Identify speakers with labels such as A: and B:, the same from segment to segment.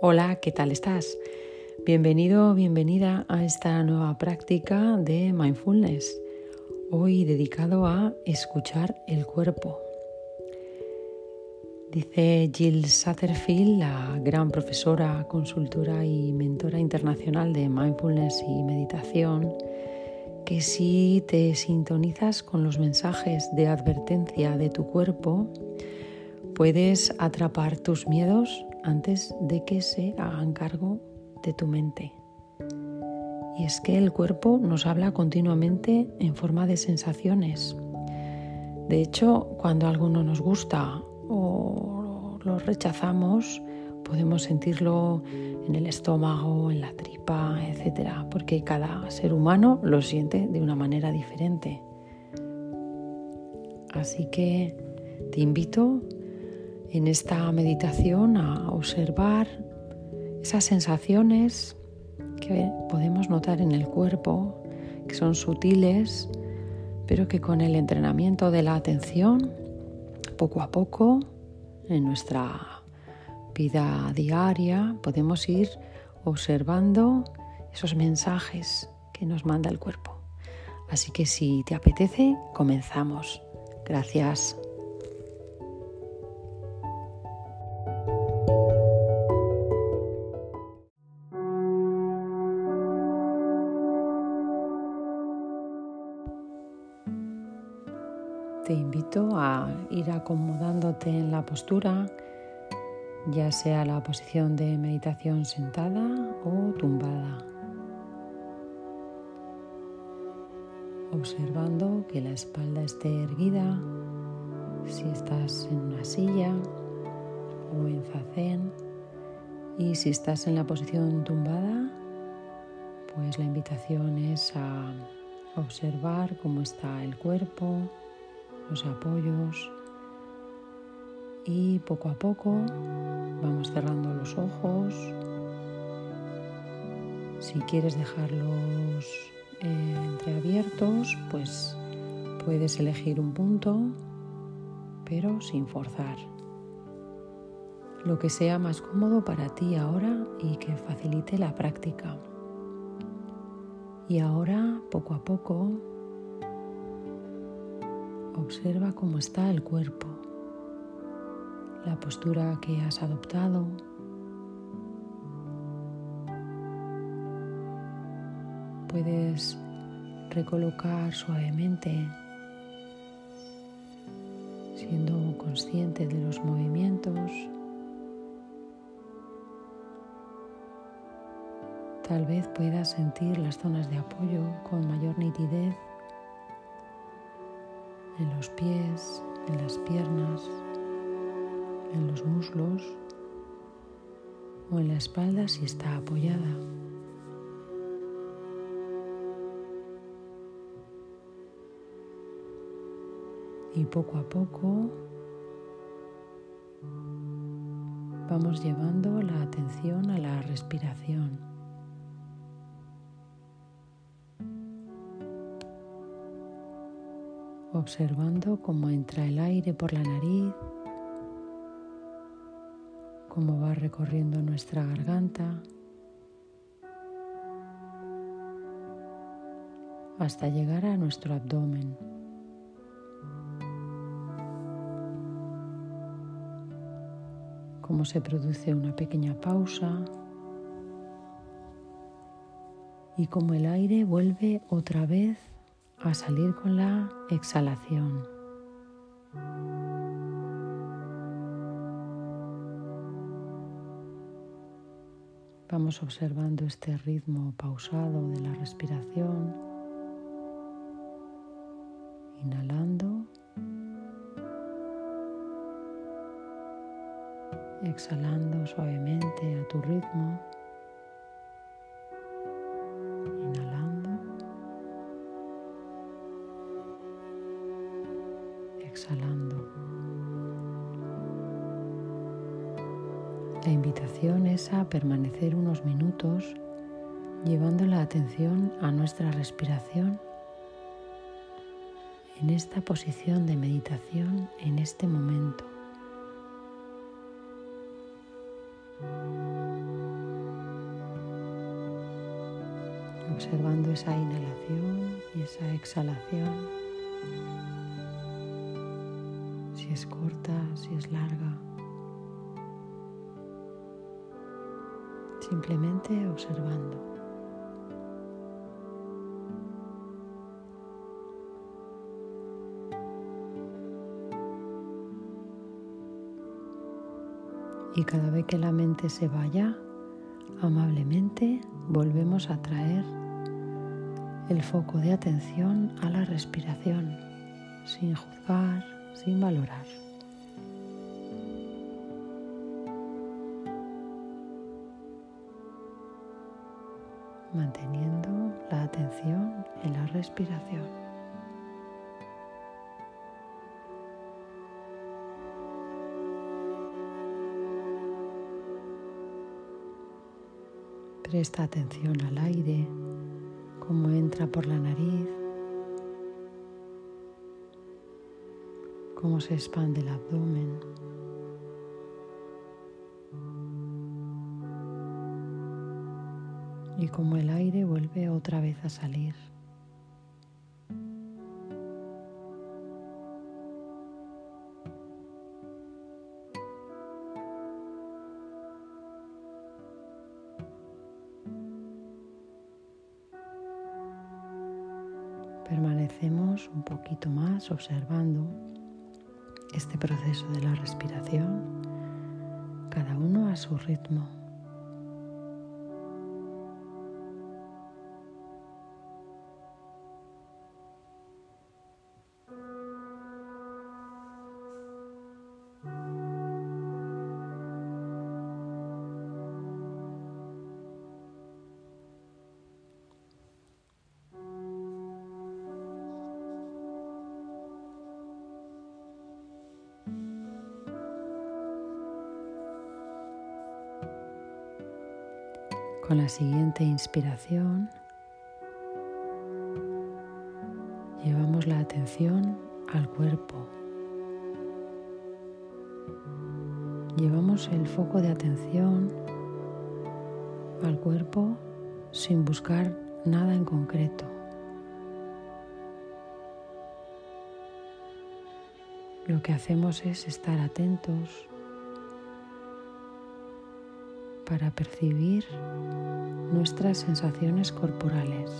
A: Hola, ¿qué tal estás? Bienvenido, bienvenida a esta nueva práctica de mindfulness, hoy dedicado a escuchar el cuerpo. Dice Jill Satterfield, la gran profesora, consultora y mentora internacional de mindfulness y meditación, que si te sintonizas con los mensajes de advertencia de tu cuerpo, puedes atrapar tus miedos antes de que se hagan cargo de tu mente. Y es que el cuerpo nos habla continuamente en forma de sensaciones. De hecho, cuando algo no nos gusta o lo rechazamos, podemos sentirlo en el estómago, en la tripa, etc. Porque cada ser humano lo siente de una manera diferente. Así que te invito en esta meditación a observar esas sensaciones que podemos notar en el cuerpo, que son sutiles, pero que con el entrenamiento de la atención, poco a poco, en nuestra vida diaria, podemos ir observando esos mensajes que nos manda el cuerpo. Así que si te apetece, comenzamos. Gracias. Te invito a ir acomodándote en la postura, ya sea la posición de meditación sentada o tumbada. Observando que la espalda esté erguida, si estás en una silla o en zazen, y si estás en la posición tumbada, pues la invitación es a observar cómo está el cuerpo, los apoyos y poco a poco vamos cerrando los ojos. Si quieres dejarlos eh, entreabiertos, pues puedes elegir un punto, pero sin forzar. Lo que sea más cómodo para ti ahora y que facilite la práctica. Y ahora, poco a poco, Observa cómo está el cuerpo, la postura que has adoptado. Puedes recolocar suavemente, siendo consciente de los movimientos. Tal vez puedas sentir las zonas de apoyo con mayor nitidez en los pies, en las piernas, en los muslos o en la espalda si está apoyada. Y poco a poco vamos llevando la atención a la respiración. Observando cómo entra el aire por la nariz, cómo va recorriendo nuestra garganta hasta llegar a nuestro abdomen. Cómo se produce una pequeña pausa y cómo el aire vuelve otra vez a salir con la exhalación. Vamos observando este ritmo pausado de la respiración, inhalando, exhalando suavemente a tu ritmo. interesa permanecer unos minutos llevando la atención a nuestra respiración en esta posición de meditación en este momento. Observando esa inhalación y esa exhalación, si es corta, si es larga. Simplemente observando. Y cada vez que la mente se vaya, amablemente volvemos a traer el foco de atención a la respiración, sin juzgar, sin valorar. Presta atención al aire, cómo entra por la nariz, cómo se expande el abdomen. Y cómo el aire vuelve otra vez a salir. Observando este proceso de la respiración, cada uno a su ritmo. Con la siguiente inspiración llevamos la atención al cuerpo. Llevamos el foco de atención al cuerpo sin buscar nada en concreto. Lo que hacemos es estar atentos para percibir nuestras sensaciones corporales.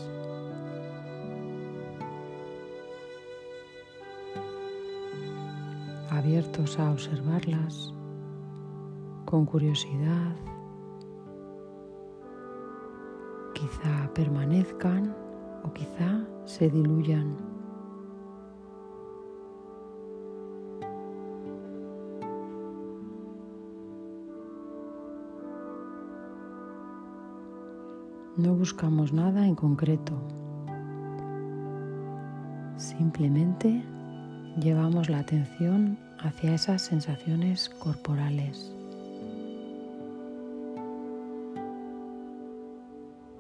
A: Abiertos a observarlas con curiosidad, quizá permanezcan o quizá se diluyan. No buscamos nada en concreto. Simplemente llevamos la atención hacia esas sensaciones corporales.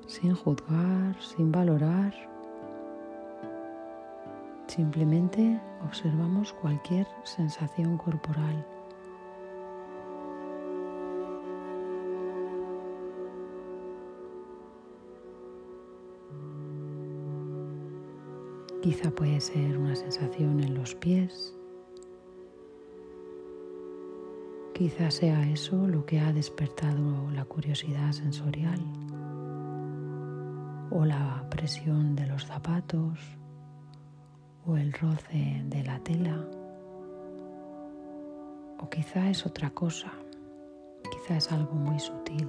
A: Sin juzgar, sin valorar. Simplemente observamos cualquier sensación corporal. Quizá puede ser una sensación en los pies. Quizá sea eso lo que ha despertado la curiosidad sensorial o la presión de los zapatos o el roce de la tela. O quizá es otra cosa, quizá es algo muy sutil.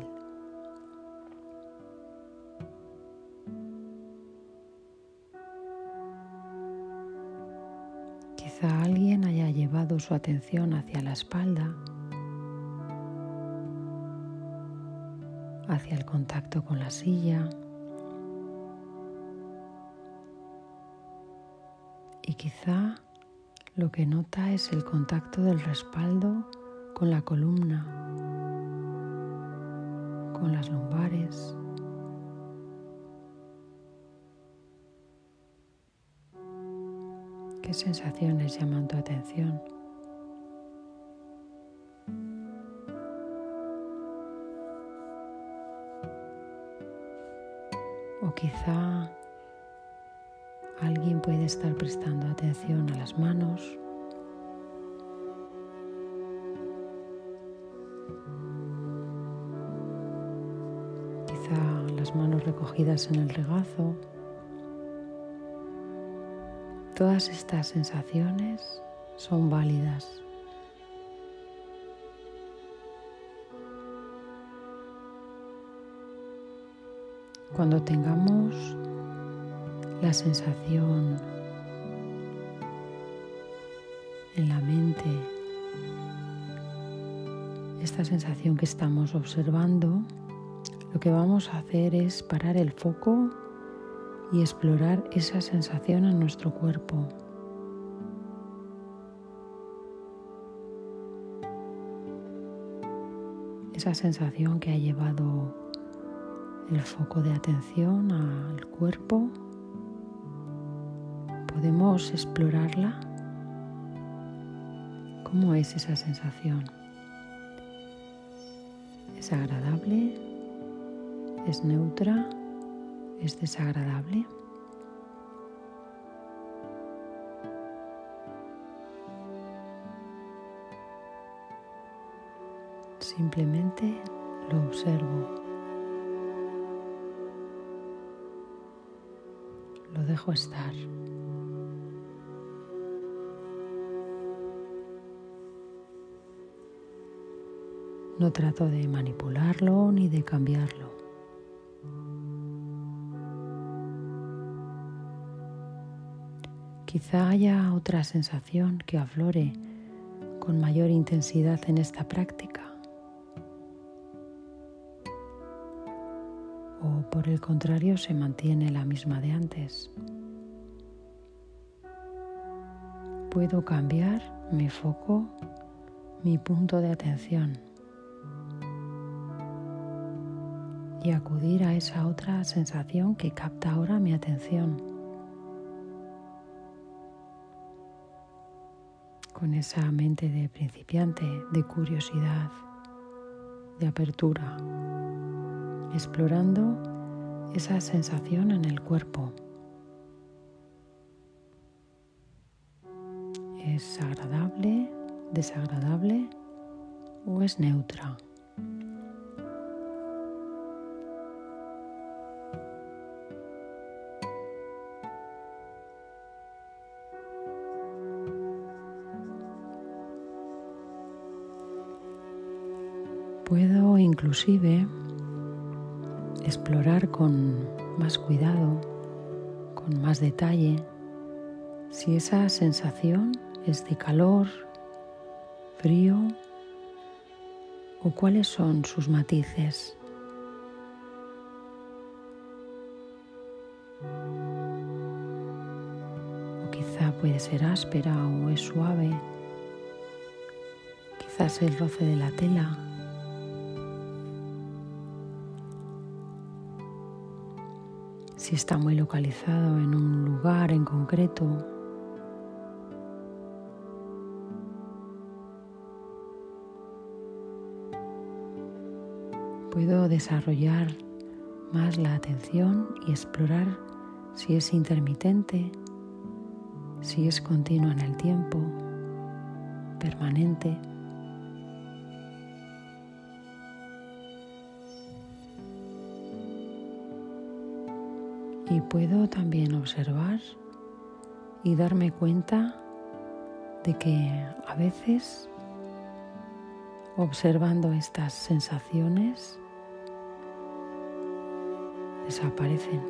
A: Su atención hacia la espalda, hacia el contacto con la silla y quizá lo que nota es el contacto del respaldo con la columna, con las lumbares. ¿Qué sensaciones llaman tu atención? Quizá alguien puede estar prestando atención a las manos. Quizá las manos recogidas en el regazo. Todas estas sensaciones son válidas. Cuando tengamos la sensación en la mente, esta sensación que estamos observando, lo que vamos a hacer es parar el foco y explorar esa sensación en nuestro cuerpo. Esa sensación que ha llevado el foco de atención al cuerpo, podemos explorarla. ¿Cómo es esa sensación? ¿Es agradable? ¿Es neutra? ¿Es desagradable? Simplemente lo observo. Dejo estar. No trato de manipularlo ni de cambiarlo. Quizá haya otra sensación que aflore con mayor intensidad en esta práctica. Por el contrario se mantiene la misma de antes. Puedo cambiar mi foco, mi punto de atención y acudir a esa otra sensación que capta ahora mi atención. Con esa mente de principiante, de curiosidad, de apertura, explorando esa sensación en el cuerpo. ¿Es agradable, desagradable o es neutra? Puedo inclusive explorar con más cuidado, con más detalle, si esa sensación es de calor, frío o cuáles son sus matices. O quizá puede ser áspera o es suave. Quizás el roce de la tela si está muy localizado en un lugar en concreto. Puedo desarrollar más la atención y explorar si es intermitente, si es continuo en el tiempo, permanente. Y puedo también observar y darme cuenta de que a veces observando estas sensaciones desaparecen,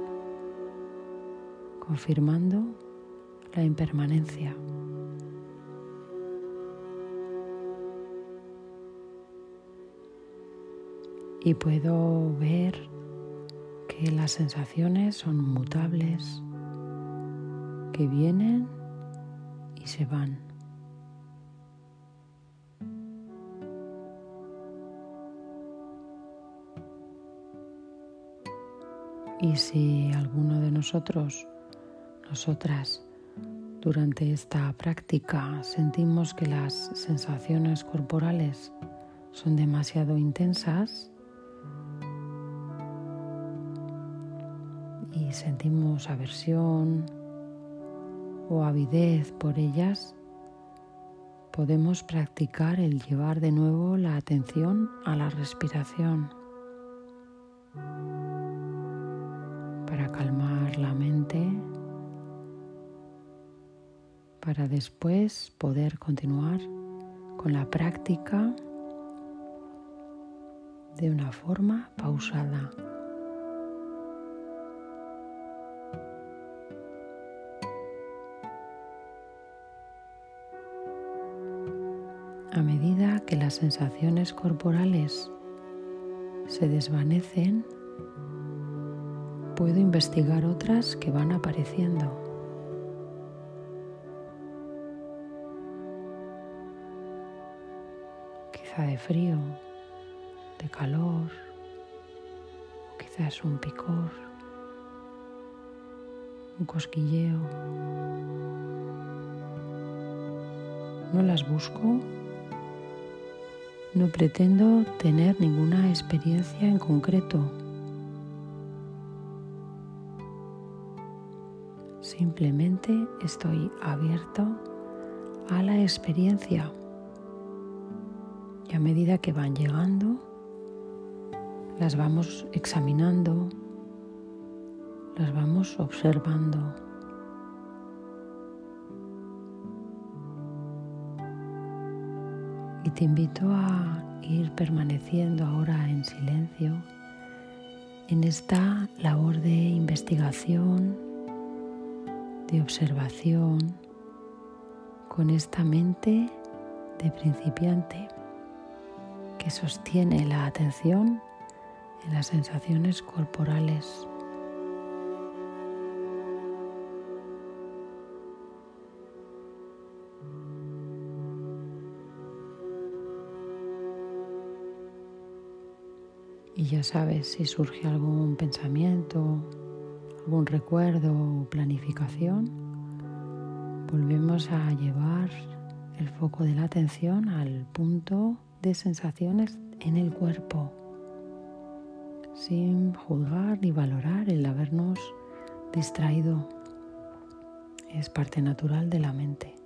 A: confirmando la impermanencia. Y puedo ver que las sensaciones son mutables, que vienen y se van. Y si alguno de nosotros, nosotras, durante esta práctica sentimos que las sensaciones corporales son demasiado intensas, sentimos aversión o avidez por ellas, podemos practicar el llevar de nuevo la atención a la respiración para calmar la mente, para después poder continuar con la práctica de una forma pausada. A medida que las sensaciones corporales se desvanecen, puedo investigar otras que van apareciendo. Quizá de frío, de calor, o quizás un picor, un cosquilleo. No las busco no pretendo tener ninguna experiencia en concreto. Simplemente estoy abierto a la experiencia. Y a medida que van llegando, las vamos examinando, las vamos observando. Y te invito a ir permaneciendo ahora en silencio en esta labor de investigación, de observación, con esta mente de principiante que sostiene la atención en las sensaciones corporales. Y ya sabes, si surge algún pensamiento, algún recuerdo o planificación, volvemos a llevar el foco de la atención al punto de sensaciones en el cuerpo, sin juzgar ni valorar el habernos distraído. Es parte natural de la mente.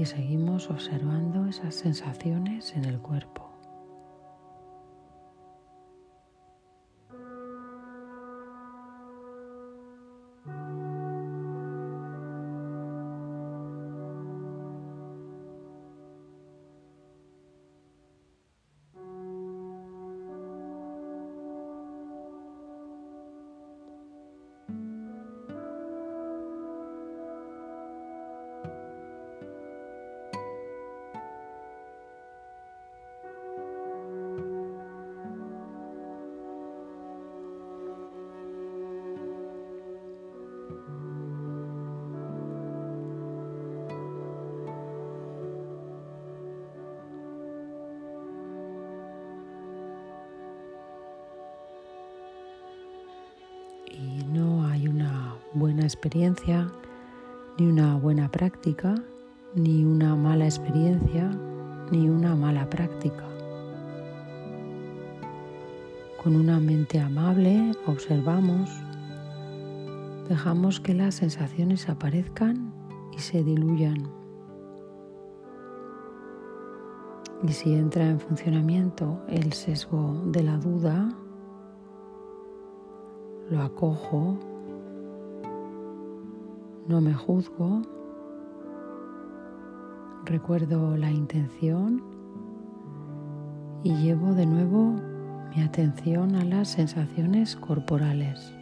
A: Y seguimos observando esas sensaciones en el cuerpo. Experiencia, ni una buena práctica, ni una mala experiencia, ni una mala práctica. Con una mente amable observamos, dejamos que las sensaciones aparezcan y se diluyan. Y si entra en funcionamiento el sesgo de la duda, lo acojo no me juzgo, recuerdo la intención y llevo de nuevo mi atención a las sensaciones corporales.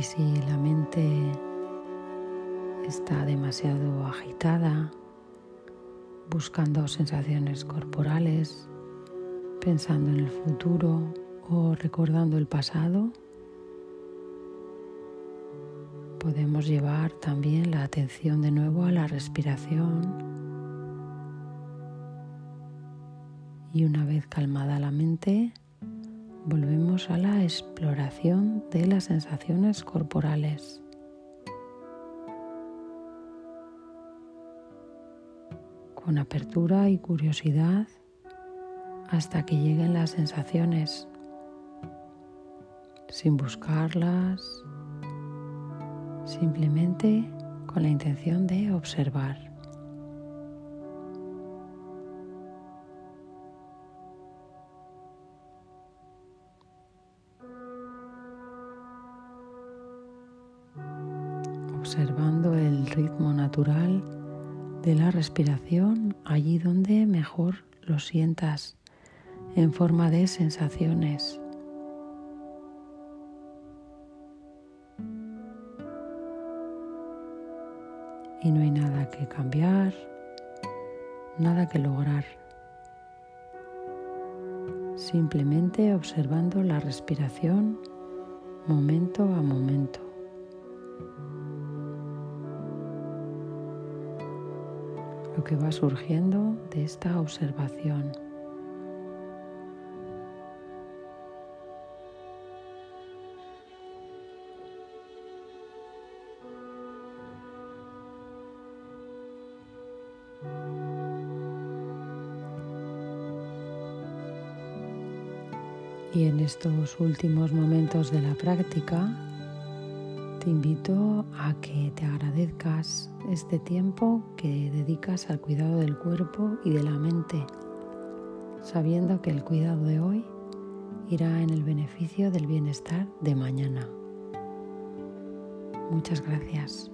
A: Y si la mente está demasiado agitada, buscando sensaciones corporales, pensando en el futuro o recordando el pasado, Podemos llevar también la atención de nuevo a la respiración. Y una vez calmada la mente, volvemos a la exploración de las sensaciones corporales. Con apertura y curiosidad hasta que lleguen las sensaciones, sin buscarlas, simplemente con la intención de observar. Observando el ritmo natural de la respiración allí donde mejor lo sientas en forma de sensaciones. y no hay nada que cambiar, nada que lograr. Simplemente observando la respiración momento a momento. Lo que va surgiendo de esta observación. Y en estos últimos momentos de la práctica, te invito a que te agradezcas este tiempo que dedicas al cuidado del cuerpo y de la mente, sabiendo que el cuidado de hoy irá en el beneficio del bienestar de mañana. Muchas gracias.